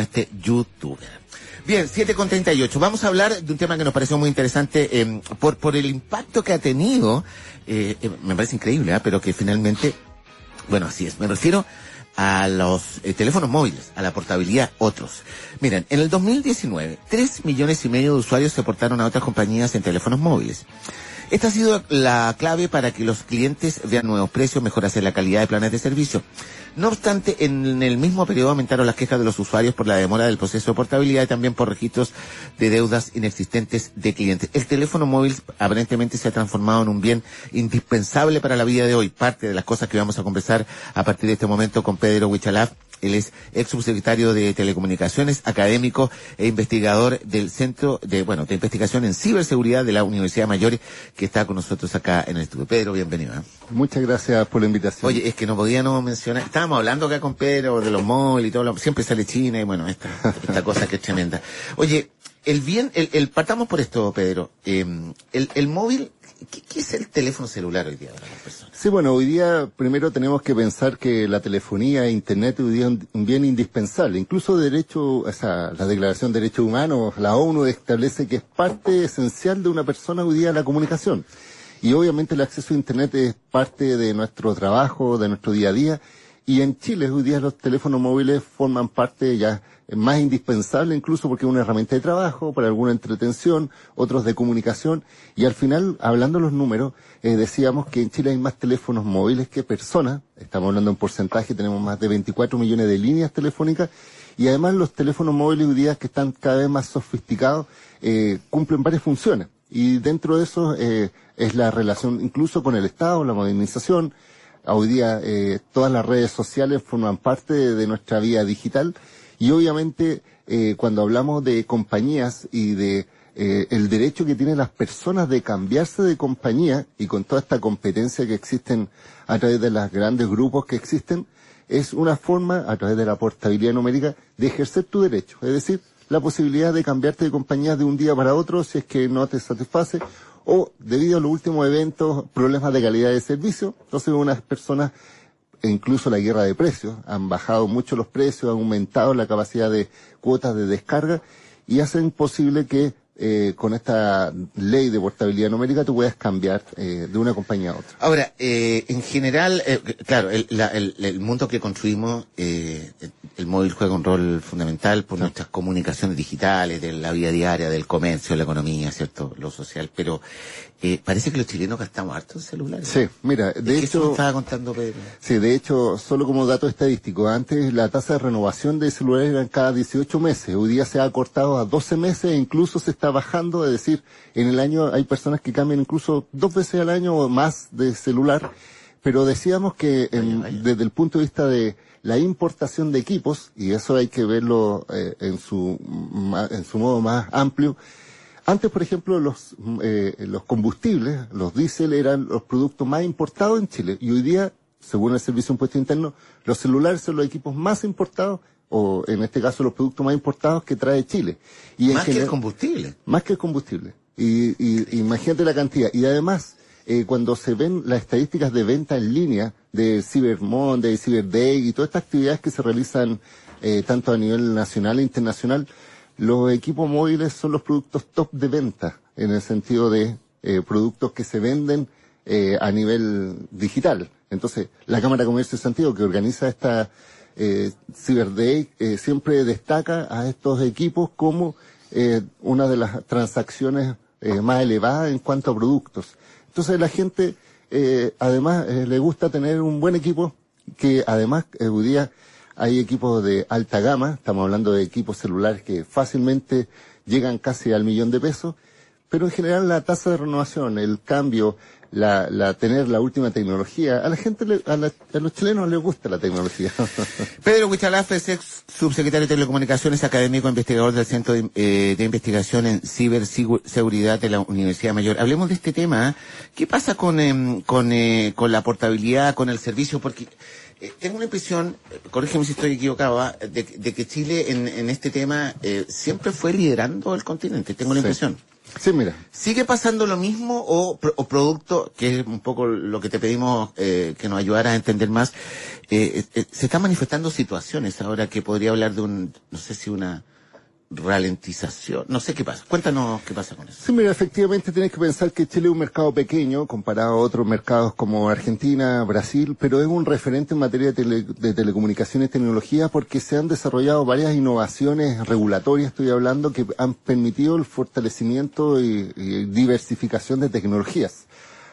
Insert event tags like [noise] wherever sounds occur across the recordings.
este youtuber. Bien, 7 con 38. Vamos a hablar de un tema que nos pareció muy interesante eh, por, por el impacto que ha tenido. Eh, eh, me parece increíble, ¿ah? pero que finalmente, bueno, así es. Me refiero a los eh, teléfonos móviles, a la portabilidad, otros. Miren, en el 2019, 3 millones y medio de usuarios se portaron a otras compañías en teléfonos móviles. Esta ha sido la clave para que los clientes vean nuevos precios, mejorase la calidad de planes de servicio. No obstante, en el mismo periodo aumentaron las quejas de los usuarios por la demora del proceso de portabilidad y también por registros de deudas inexistentes de clientes. El teléfono móvil aparentemente se ha transformado en un bien indispensable para la vida de hoy. Parte de las cosas que vamos a conversar a partir de este momento con Pedro Huichalaf, él es ex subsecretario de Telecomunicaciones, académico e investigador del Centro de, bueno, de Investigación en Ciberseguridad de la Universidad Mayor, que está con nosotros acá en el estudio. Pedro, bienvenido. ¿eh? Muchas gracias por la invitación. Oye, es que no podíamos mencionar, estábamos hablando acá con Pedro de los móviles y todo, siempre sale China y bueno, esta, esta cosa que es tremenda. Oye, el bien, el, el partamos por esto, Pedro. Eh, el, el móvil ¿Qué, ¿Qué, es el teléfono celular hoy día para las personas? Sí, bueno, hoy día primero tenemos que pensar que la telefonía e Internet hoy día es un bien indispensable. Incluso derecho, o sea, la Declaración de Derechos Humanos, la ONU establece que es parte esencial de una persona hoy día la comunicación. Y obviamente el acceso a Internet es parte de nuestro trabajo, de nuestro día a día. Y en Chile hoy día los teléfonos móviles forman parte ya más indispensable incluso porque es una herramienta de trabajo, para alguna entretención, otros de comunicación. Y al final, hablando los números, eh, decíamos que en Chile hay más teléfonos móviles que personas. Estamos hablando en porcentaje, tenemos más de 24 millones de líneas telefónicas. Y además los teléfonos móviles hoy día que están cada vez más sofisticados, eh, cumplen varias funciones. Y dentro de eso eh, es la relación incluso con el Estado, la modernización. Hoy día eh, todas las redes sociales forman parte de, nuestra vida digital y obviamente, eh, cuando hablamos de compañías y de eh, el derecho que tienen las personas de cambiarse de compañía y con toda esta competencia que existen a través de los grandes grupos que existen, es una forma, a través de la portabilidad numérica, de ejercer tu derecho. Es decir, la posibilidad de cambiarte de compañía de un día para otro si es que no te satisface o debido a los últimos eventos, problemas de calidad de servicio. Entonces, unas personas e incluso la guerra de precios. Han bajado mucho los precios, han aumentado la capacidad de cuotas de descarga y hacen posible que eh, con esta ley de portabilidad numérica tú puedas cambiar eh, de una compañía a otra. Ahora, eh, en general, eh, claro, el, la, el, el, mundo que construimos, eh, el móvil juega un rol fundamental por sí. nuestras comunicaciones digitales, de la vida diaria, del comercio, la economía, ¿cierto? Lo social, pero eh, parece que los chilenos gastamos harto en celulares. Sí, mira, de, hecho... estaba contando Pedro. Sí, de hecho, solo como dato estadístico, antes la tasa de renovación de celulares era cada 18 meses, hoy día se ha cortado a 12 meses e incluso se está bajando, es decir, en el año hay personas que cambian incluso dos veces al año o más de celular, pero decíamos que en, vaya, vaya. desde el punto de vista de la importación de equipos, y eso hay que verlo eh, en, su, en su modo más amplio, antes, por ejemplo, los, eh, los combustibles, los diésel, eran los productos más importados en Chile. Y hoy día, según el Servicio de Impuesto Interno, los celulares son los equipos más importados, o en este caso los productos más importados que trae Chile. Y más general, que el combustible. Más que el combustible. Y, y, imagínate la cantidad. Y además, eh, cuando se ven las estadísticas de venta en línea de Cyber Monday, Cyber Day y todas estas actividades que se realizan eh, tanto a nivel nacional e internacional, los equipos móviles son los productos top de venta, en el sentido de eh, productos que se venden eh, a nivel digital. Entonces, la Cámara de Comercio de Santiago, que organiza esta eh, Cyber Day, eh, siempre destaca a estos equipos como eh, una de las transacciones más elevadas en cuanto a productos. Entonces, la gente, además, le gusta tener un buen equipo que además hoy día hay equipos de alta gama, estamos hablando de equipos celulares que fácilmente llegan casi al millón de pesos, pero en general la tasa de renovación, el cambio, la, la tener la última tecnología, a la gente, le, a, la, a, los chilenos les gusta la tecnología. [laughs] Pedro Huichalaf es ex subsecretario de Telecomunicaciones, académico investigador del Centro de, eh, de Investigación en Ciberseguridad de la Universidad Mayor. Hablemos de este tema. ¿Qué pasa con, eh, con, eh, con la portabilidad, con el servicio? Porque eh, tengo una impresión, corrígeme si estoy equivocado, ¿ah? de, de que Chile en, en este tema eh, siempre fue liderando el continente, tengo la impresión. Sí. Mira. ¿Sigue pasando lo mismo o, producto, que es un poco lo que te pedimos eh, que nos ayudara a entender más, eh, eh, se están manifestando situaciones ahora que podría hablar de un, no sé si una ralentización. No sé qué pasa. Cuéntanos qué pasa con eso. Sí, mira, efectivamente tienes que pensar que Chile es un mercado pequeño comparado a otros mercados como Argentina, Brasil, pero es un referente en materia de, telecomunicaciones y tecnología porque se han desarrollado varias innovaciones regulatorias, estoy hablando, que han permitido el fortalecimiento y, diversificación de tecnologías.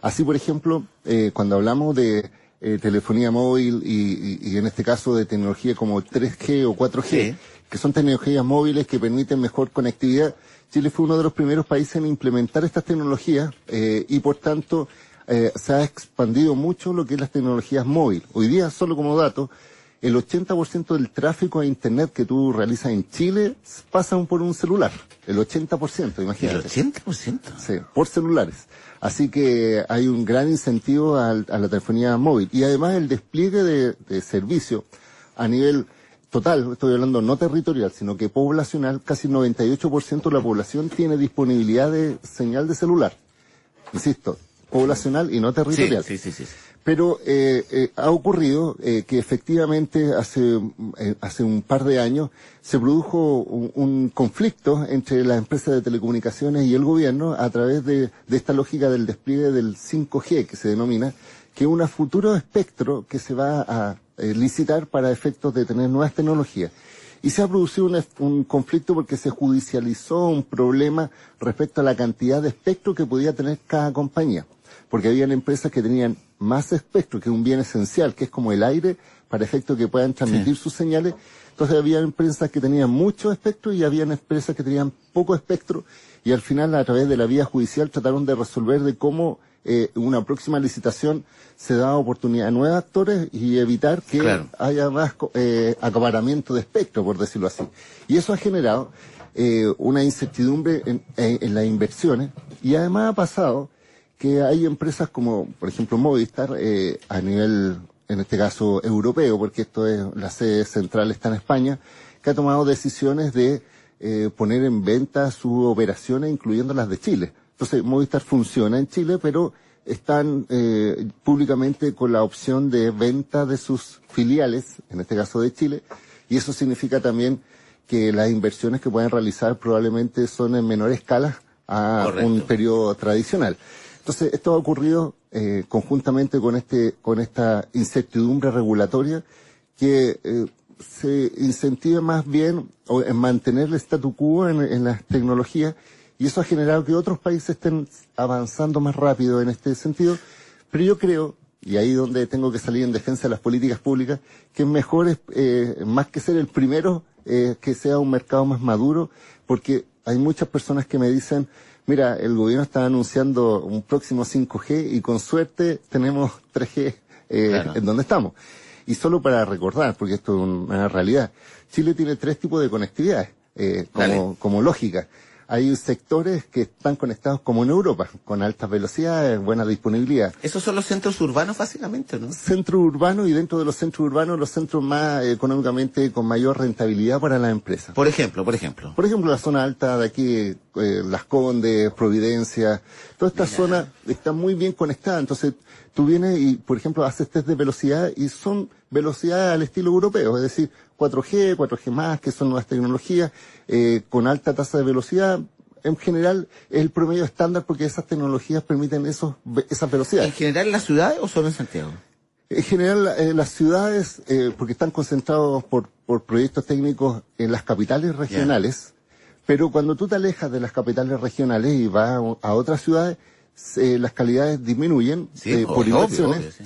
Así, por ejemplo, eh, cuando hablamos de eh, telefonía móvil y, en este caso de tecnología como 3G o 4G, que son tecnologías móviles que permiten mejor conectividad. Chile fue uno de los primeros países en implementar estas tecnologías eh, y por tanto eh, se ha expandido mucho lo que es las tecnologías móviles. Hoy día, solo como dato, el 80% del tráfico a Internet que tú realizas en Chile pasa por un celular. El 80%, imagínate. ¿El 80%? Sí, por celulares. Así que hay un gran incentivo a, la telefonía móvil. Y además el despliegue de, de servicio a nivel total, estoy hablando no territorial, sino que poblacional, casi 98% de la población tiene disponibilidad de señal de celular. Insisto, poblacional y no territorial. Sí, sí, sí. Pero eh, eh, ha ocurrido eh, que efectivamente hace, hace un par de años se produjo un, conflicto entre las empresas de telecomunicaciones y el gobierno a través de, de esta lógica del despliegue del 5G que se denomina, que es un futuro espectro que se va a eh, licitar para efectos de tener nuevas tecnologías. Y se ha producido un, conflicto porque se judicializó un problema respecto a la cantidad de espectro que podía tener cada compañía. Porque habían empresas que tenían más espectro, que es un bien esencial, que es como el aire, para efectos que puedan transmitir sus señales. Entonces había empresas que tenían mucho espectro y había empresas que tenían poco espectro. Y al final, a través de la vía judicial, trataron de resolver de cómo eh, una próxima licitación se da oportunidad a nuevos actores y evitar que haya más eh, acaparamiento de espectro, por decirlo así. Y eso ha generado eh, una incertidumbre en, en, las inversiones y además ha pasado que hay empresas como, por ejemplo, Movistar, eh, a nivel, en este caso, europeo, porque esto es, la sede central está en España, que ha tomado decisiones de eh, poner en venta sus operaciones, incluyendo las de Chile. Entonces, Movistar funciona en Chile, pero están eh, públicamente con la opción de venta de sus filiales, en este caso de Chile, y eso significa también que las inversiones que pueden realizar probablemente son en menor escala a un periodo tradicional. Entonces, esto ha ocurrido eh, conjuntamente con este, con esta incertidumbre regulatoria que eh, se incentiva más bien en mantener el statu quo en, en las tecnologías y eso ha generado que otros países estén avanzando más rápido en este sentido. Pero yo creo, y ahí donde tengo que salir en defensa de las políticas públicas, que es mejor, eh, más que ser el primero, eh, que sea un mercado más maduro, porque hay muchas personas que me dicen, mira, el gobierno está anunciando un próximo 5G y con suerte tenemos 3G eh, en donde estamos. Y solo para recordar, porque esto es una realidad, Chile tiene tres tipos de conectividad, eh, como, como lógica hay sectores que están conectados como en Europa, con altas velocidades, buena disponibilidad. Esos son los centros urbanos básicamente, ¿no? Centros urbanos y dentro de los centros urbanos los centros más económicamente con mayor rentabilidad para las empresas. Por ejemplo, por ejemplo. Por ejemplo, la zona alta de aquí, eh, Las Condes, Providencia, toda esta zona está muy bien conectada, entonces tú vienes y, por ejemplo, haces test de velocidad y son velocidades al estilo europeo, es decir, 4G, 4G más, que son nuevas tecnologías, eh, con alta tasa de velocidad. En general, es el promedio estándar porque esas tecnologías permiten esos, esas velocidades. ¿En general en las ciudades o solo en Santiago? En general, en las ciudades, eh, porque están concentrados por, por proyectos técnicos en las capitales regionales, pero cuando tú te alejas de las capitales regionales y vas a, otras ciudades, las calidades disminuyen eh, por inversiones.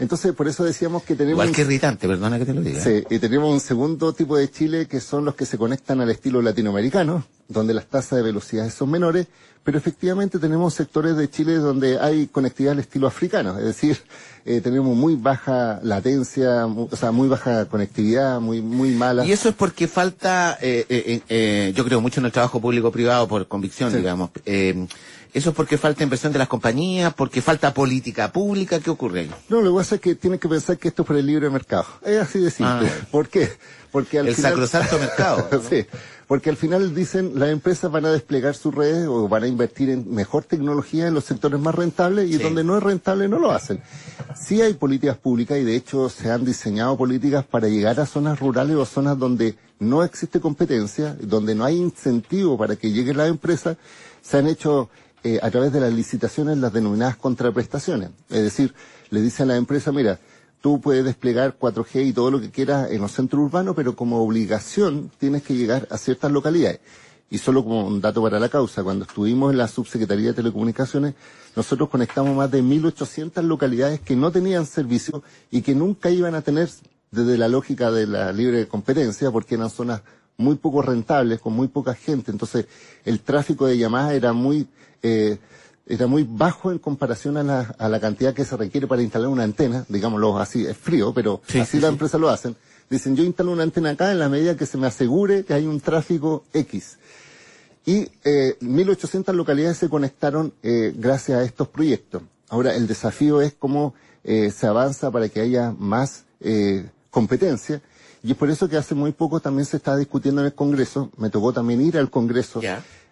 Entonces, por eso decíamos que tenemos... Igual que irritante, perdona que te lo diga. Sí, y tenemos un segundo tipo de Chile que son los que se conectan al estilo latinoamericano, donde las tasas de velocidad son menores, pero efectivamente tenemos sectores de Chile donde hay conectividad al estilo africano, es decir, eh, tenemos muy baja latencia, o sea, muy baja conectividad, muy muy mala. Y eso es porque falta, eh, eh, yo creo mucho en el trabajo público-privado por convicción, digamos ¿Eso es porque falta inversión de las compañías? ¿Porque falta política pública? ¿Qué ocurre ahí? No, lo que pasa es que tiene que pensar que esto es por el libre mercado. Es así de simple. Ah. ¿Por qué? Porque al El final... sacrosanto mercado. [laughs] ¿no? sí, porque al final dicen las empresas van a desplegar sus redes o van a invertir en mejor tecnología en los sectores más rentables y Sí. donde no es rentable no lo hacen. Sí hay políticas públicas y de hecho se han diseñado políticas para llegar a zonas rurales o zonas donde no existe competencia, donde no hay incentivo para que lleguen las empresas, se han hecho eh, a través de las licitaciones las denominadas contraprestaciones. Es decir, le dicen a la empresa, mira, tú puedes desplegar 4G y todo lo que quieras en los centros urbanos, pero como obligación tienes que llegar a ciertas localidades. Y solo como un dato para la causa, cuando estuvimos en la Subsecretaría de Telecomunicaciones, nosotros conectamos más de 1.800 localidades que no tenían servicio y que nunca iban a tener desde la lógica de la libre competencia, porque eran zonas muy poco rentables, con muy poca gente. Entonces, el tráfico de llamadas era muy, eh, era muy bajo en comparación a la, a la cantidad que se requiere para instalar una antena, digámoslo así, es frío, pero Sí, así sí, las sí. empresas lo hacen. Dicen, yo instalo una antena acá en la medida que se me asegure que hay un tráfico X. Y eh, 1.800 localidades se conectaron eh, gracias a estos proyectos. Ahora, el desafío es cómo eh, se avanza para que haya más eh, competencia. Y es por eso que hace muy poco también se está discutiendo en el Congreso. Me tocó también ir al Congreso.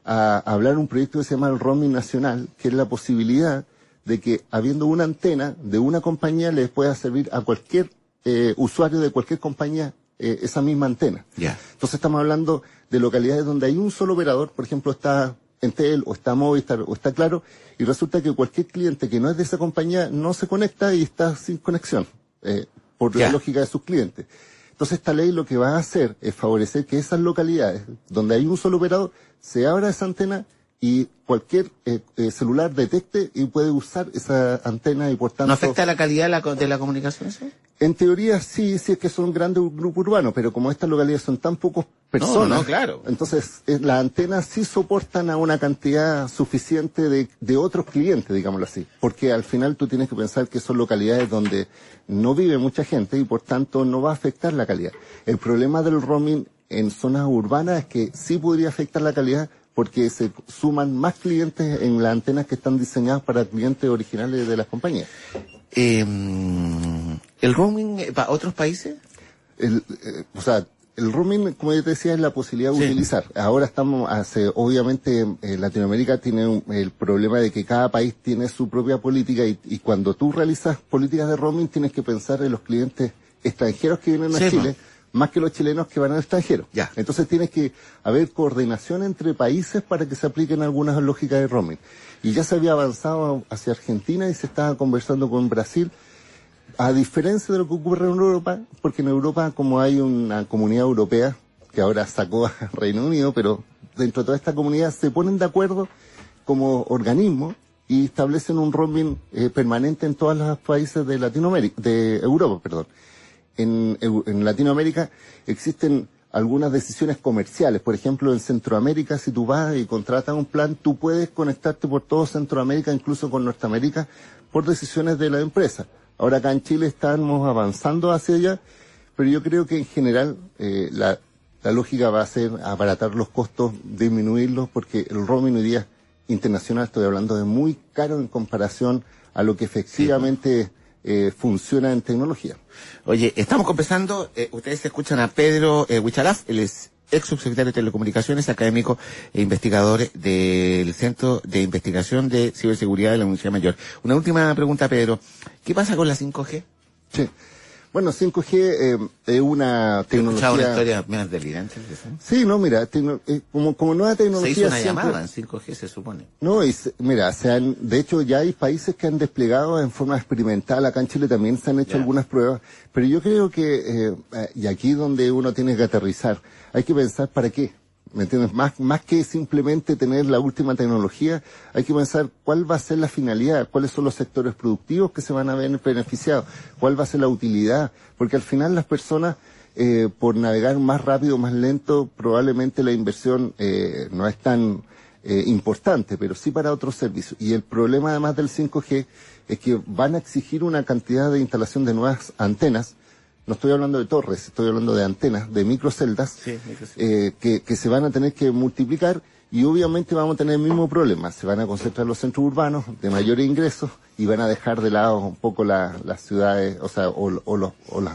A, hablar un proyecto que se llama el roaming nacional, que es la posibilidad de que habiendo una antena de una compañía les pueda servir a cualquier eh, usuario de cualquier compañía eh, esa misma antena. Entonces estamos hablando de localidades donde hay un solo operador, por ejemplo está Entel o está Movistar o está Claro, y resulta que cualquier cliente que no es de esa compañía no se conecta y está sin conexión, eh, por la lógica de sus clientes. Entonces esta ley lo que va a hacer es favorecer que esas localidades donde hay un solo operador se abra esa antena y cualquier eh, eh, celular detecte y puede usar esa antena y por tanto... ¿No afecta la calidad de la, de la comunicación eso? En teoría sí, sí es que son grandes grupos urbanos, pero como estas localidades son tan pocos personas, No, no, claro. entonces eh, las antenas sí soportan a una cantidad suficiente de, de otros clientes, digámoslo así, porque al final tú tienes que pensar que son localidades donde no vive mucha gente y por tanto no va a afectar la calidad. El problema del roaming en zonas urbanas es que sí podría afectar la calidad porque se suman más clientes en las antenas que están diseñadas para clientes originales de las compañías. Eh, ¿El roaming para otros países? el, eh, o sea, el roaming, como yo te decía, es la posibilidad de Sí. utilizar. Ahora estamos, hace, obviamente, eh, Latinoamérica tiene un- el problema de que cada país tiene su propia política y, y cuando tú realizas políticas de roaming tienes que pensar en los clientes extranjeros que vienen a Sí, Chile, más que los chilenos que van al extranjero. Ya. Entonces tiene que haber coordinación entre países para que se apliquen algunas lógicas de roaming. Y ya se había avanzado hacia Argentina y se estaba conversando con Brasil a diferencia de lo que ocurre en Europa, porque en Europa como hay una comunidad europea que ahora sacó a [laughs] Reino Unido, pero dentro de toda esta comunidad se ponen de acuerdo como organismo y establecen un roaming eh, permanente en todos los países de Latinoamérica, de Europa, perdón. En, Latinoamérica existen algunas decisiones comerciales. Por ejemplo, en Centroamérica, si tú vas y contratas un plan, tú puedes conectarte por todo Centroamérica, incluso con Norteamérica, por decisiones de la empresa. Ahora acá en Chile estamos avanzando hacia allá, pero yo creo que en general eh, la, la lógica va a ser abaratar los costos, disminuirlos, porque el roaming hoy día internacional, estoy hablando de muy caro en comparación a lo que efectivamente eh, funciona en tecnología. Oye, estamos conversando, eh, ustedes escuchan a Pedro eh, es ex subsecretario de Telecomunicaciones, académico e investigador del Centro de Investigación de Ciberseguridad de la Universidad Mayor. Una última pregunta, Pedro. ¿Qué pasa con la 5G? Sí. Bueno, 5G eh, es una escuchado una tecnología... historia menos delirante. Sí, no, mira, tecno- eh, como, como nueva Se tecnología... hizo una siempre- llamada en 5G, se supone. No, y se- mira, se han, de hecho ya hay países que han desplegado en forma experimental, acá en Chile también se han hecho algunas pruebas, pero yo creo que, eh, eh, y aquí donde uno tiene que aterrizar, hay que pensar para qué, ¿me entiendes? Más, más que simplemente tener la última tecnología, hay que pensar cuál va a ser la finalidad, cuáles son los sectores productivos que se van a ver beneficiados, cuál va a ser la utilidad, porque al final las personas, eh, por navegar más rápido, más lento, probablemente la inversión eh, no es tan eh, importante, pero sí para otros servicios. Y el problema además del 5G es que van a exigir una cantidad de instalación de nuevas antenas no estoy hablando de torres, estoy hablando de antenas, de microceldas, Sí, eh, que, que se van a tener que multiplicar y obviamente vamos a tener el mismo problema. Se van a concentrar los centros urbanos de mayores ingresos y van a dejar de lado un poco la- las ciudades, o sea, o, o los, o los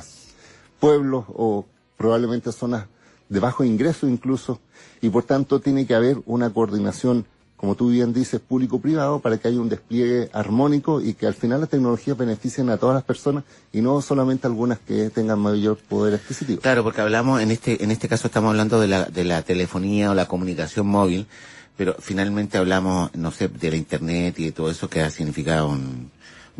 pueblos o probablemente zonas de bajo ingreso incluso y por tanto tiene que haber una coordinación como tú bien dices, público-privado, para que haya un despliegue armónico y que al final las tecnologías beneficien a todas las personas y no solamente algunas que tengan mayor poder adquisitivo. Claro, porque hablamos, en este, en este caso estamos hablando de la, de la telefonía o la comunicación móvil, pero finalmente hablamos, no sé, de la internet y de todo eso que ha significado un,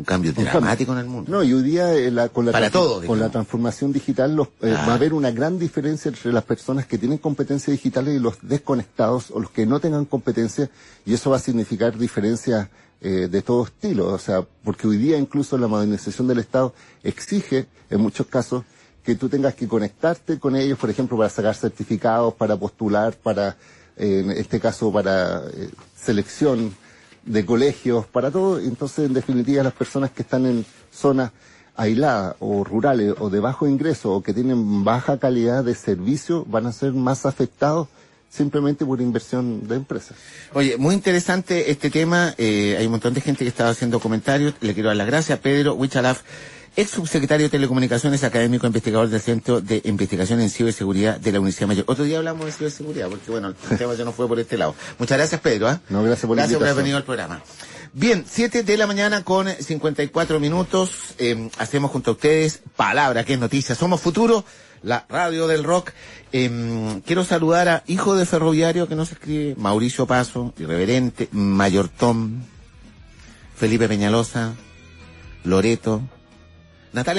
un cambio Un dramático cambio. en el mundo. No, y hoy día eh, la- con, la Para con digamos. la transformación digital los, eh, Ah. va a haber una gran diferencia entre las personas que tienen competencias digitales y los desconectados o los que no tengan competencia y eso va a significar diferencias eh, de todo estilo. O sea, porque hoy día incluso la modernización del Estado exige en muchos casos que tú tengas que conectarte con ellos, por ejemplo, para sacar certificados, para postular, para, eh, en este caso, para eh, selección de colegios, para todo. Entonces, en definitiva, las personas que están en zonas aisladas o rurales o de bajo ingreso o que tienen baja calidad de servicio van a ser más afectados simplemente por inversión de empresas. Oye, muy interesante este tema. eh, hay un montón de gente que estaba haciendo comentarios. Le quiero dar las gracias. Pedro Huichalaf, ex subsecretario de Telecomunicaciones, académico investigador del Centro de Investigación en Ciberseguridad de la Universidad Mayor. Otro día hablamos de ciberseguridad, porque bueno, el [laughs] tema ya no fue por este lado. Muchas gracias, Pedro. ¿ah? No, gracias por Gracias por haber venido al programa. Bien, 7 de la mañana con 54 minutos. eh, hacemos junto a ustedes Palabra, que es noticia. Somos Futuro, la radio del rock. Eh, quiero saludar a Hijo de Ferroviario, que nos escribe, Mauricio Paso, Irreverente, Mayor Tom, Felipe Peñalosa, Loreto, Natalia